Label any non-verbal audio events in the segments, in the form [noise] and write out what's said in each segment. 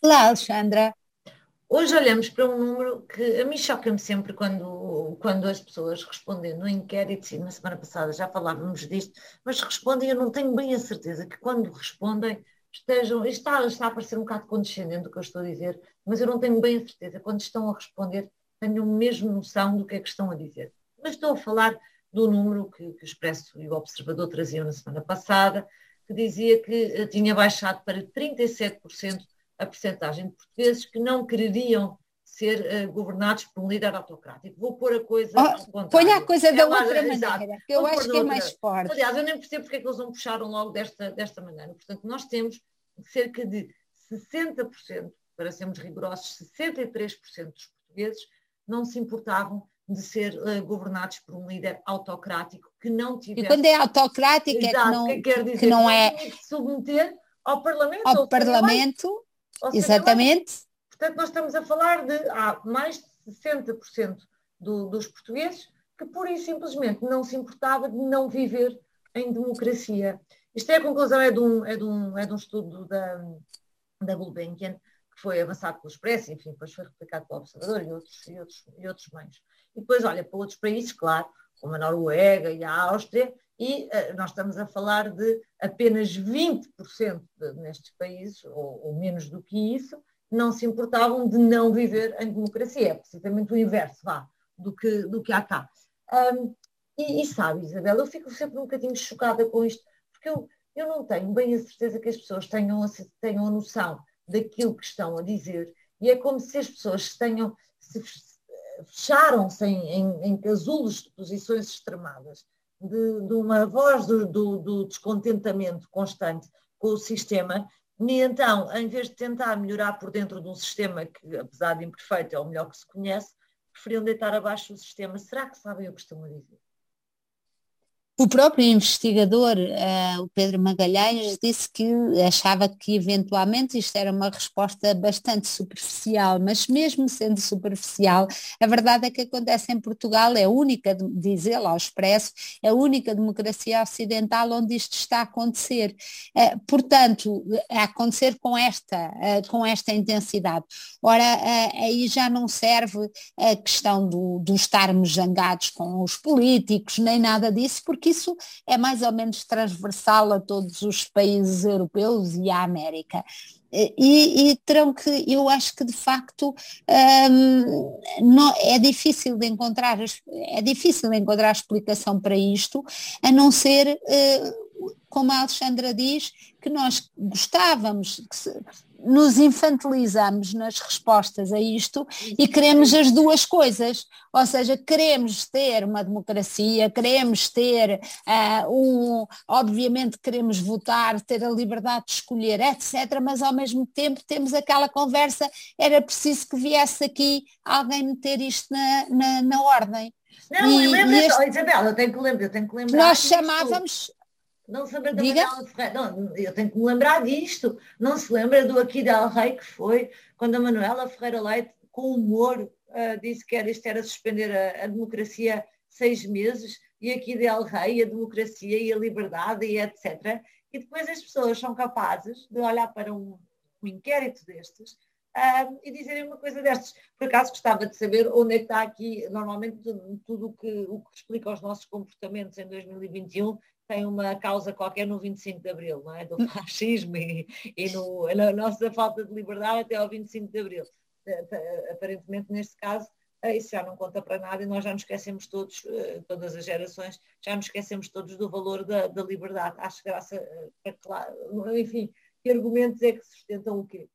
Olá, Alexandra. Hoje olhamos para um número que a mim choca-me sempre quando, quando as pessoas respondem no inquérito, e na semana passada já falávamos disto, mas respondem, eu não tenho bem a certeza que quando respondem estejam, está, está a parecer um bocado condescendente o que eu estou a dizer, mas eu não tenho bem a certeza, quando estão a responder, tenho mesmo noção do que é que estão a dizer. Mas estou a falar do número que, que o Expresso e o Observador traziam na semana passada, que dizia que eh, tinha baixado para 37% a percentagem de portugueses que não quereriam ser uh, governados por um líder autocrático. Vou pôr a coisa. Oh, Ponha a coisa da é outra [laughs] maneira, que eu acho que é mais forte. Aliás, eu nem percebo porque é que eles não puxaram logo desta, desta maneira. Portanto, nós temos cerca de 60%, para sermos rigorosos, 63% dos portugueses não se importavam de ser uh, governados por um líder autocrático que não tivesse... E quando é autocrático Exato, é que não, que, quer dizer, que não é... Que submeter ao Parlamento. Ao Parlamento, exatamente. Portanto, nós estamos a falar de há mais de 60% do, dos portugueses que pura e simplesmente não se importava de não viver em democracia. Isto é a conclusão, é de um, é de um, é de um estudo da, da Gulbenkian, que foi avançado pelo Expresso, enfim, depois foi replicado pelo Observador e outros, e outros, e outros meios. E depois olha para outros países, claro, como a Noruega e a Áustria, e uh, nós estamos a falar de apenas 20% de, nestes países, ou, ou, menos do que isso, não se importavam de não viver em democracia. É precisamente o inverso, vá, do que, do que há cá. Um, e, e, sabe, Isabel, eu fico sempre um bocadinho chocada com isto, porque eu, eu não tenho bem a certeza que as pessoas tenham a, tenham a noção daquilo que estão a dizer, e é como se as pessoas tenham, se fecharam-se em, em, em casulos de posições extremadas de, de uma voz do, do, do, descontentamento constante com o sistema, e então, em vez de tentar melhorar por dentro de um sistema que, apesar de imperfeito, é o melhor que se conhece, preferiam deitar abaixo o sistema. Será que sabem o que estão a dizer? O próprio investigador, uh, o Pedro Magalhães, disse que achava que eventualmente isto era uma resposta bastante superficial, mas mesmo sendo superficial, a verdade é que acontece em Portugal, é a única, diz ele ao expresso, é a única democracia ocidental onde isto está a acontecer. Uh, portanto, a acontecer com esta, uh, com esta intensidade. Ora, aí já não serve a questão do, do estarmos zangados com os políticos, nem nada disso, porque porque isso é mais ou menos transversal a todos os países europeus e à América. E, e, terão que, eu acho que de facto um, não, é difícil de encontrar, é difícil de encontrar explicação para isto, a não ser, uh, como a Alexandra diz, que nós gostávamos, que se, nos infantilizamos nas respostas a isto e queremos as duas coisas, ou seja, queremos ter uma democracia, queremos ter uh, um, obviamente queremos votar, ter a liberdade de escolher, etc., mas ao mesmo tempo temos aquela conversa, era preciso que viesse aqui alguém meter isto na, na, na ordem. Não, e, lembra este... oh, Isabel, eu tenho que lembrar, eu tenho que lembrar. Nós chamávamos, não se lembra da Diga? Manuela Ferreira. Não, eu tenho que me lembrar disto. Não se lembra do Aqui Del Rei que foi quando a Manuela Ferreira Leite, com humor, uh, disse que era, isto era suspender a, a, democracia seis meses e aqui Del Rei, a democracia e a liberdade e etc. E depois as pessoas são capazes de olhar para um, um inquérito destes uh, e dizerem uma coisa destas. Por acaso gostava de saber onde é que está aqui, normalmente, tudo, o, que, o que explica os nossos comportamentos em 2021 tem uma causa qualquer no 25 de Abril, não é? Do hum. fascismo e, e no, na nossa falta de liberdade até ao 25 de Abril. Aparentemente, neste caso, eh, isso já não conta para nada e nós já nos esquecemos todos, eh, todas as gerações, já nos esquecemos todos do valor da, da liberdade. Acho graça, eh, enfim, que argumentos é que sustentam o quê?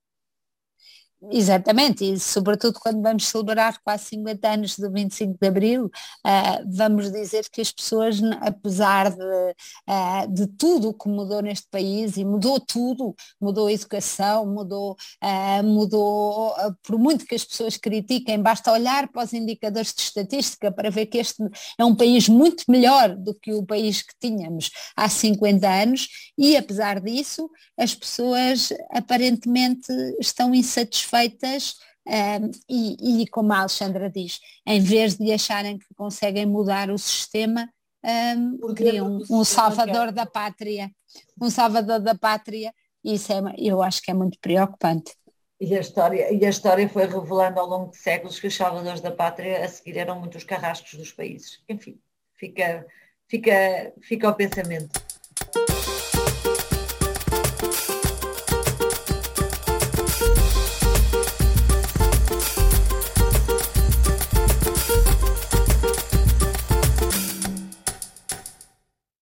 Exatamente, e sobretudo quando vamos celebrar quase 50 anos do 25 de Abril, uh, vamos dizer que as pessoas, apesar de, uh, de tudo o que mudou neste país, e mudou tudo, mudou a educação, mudou, uh, mudou, por muito que as pessoas critiquem, basta olhar para os indicadores de estatística para ver que este é um país muito melhor do que o país que tínhamos há 50 anos, e apesar disso, as pessoas aparentemente estão insatisfeitas feitas um, e, e, como a Alexandra diz, em vez de acharem que conseguem mudar o sistema, um, criam um, um salvador da pátria, um salvador da pátria, isso é, eu acho que é muito preocupante. E a, história, e a história foi revelando ao longo de séculos que os salvadores da pátria a seguir eram muitos carrascos dos países. Enfim, fica, fica, fica ao pensamento.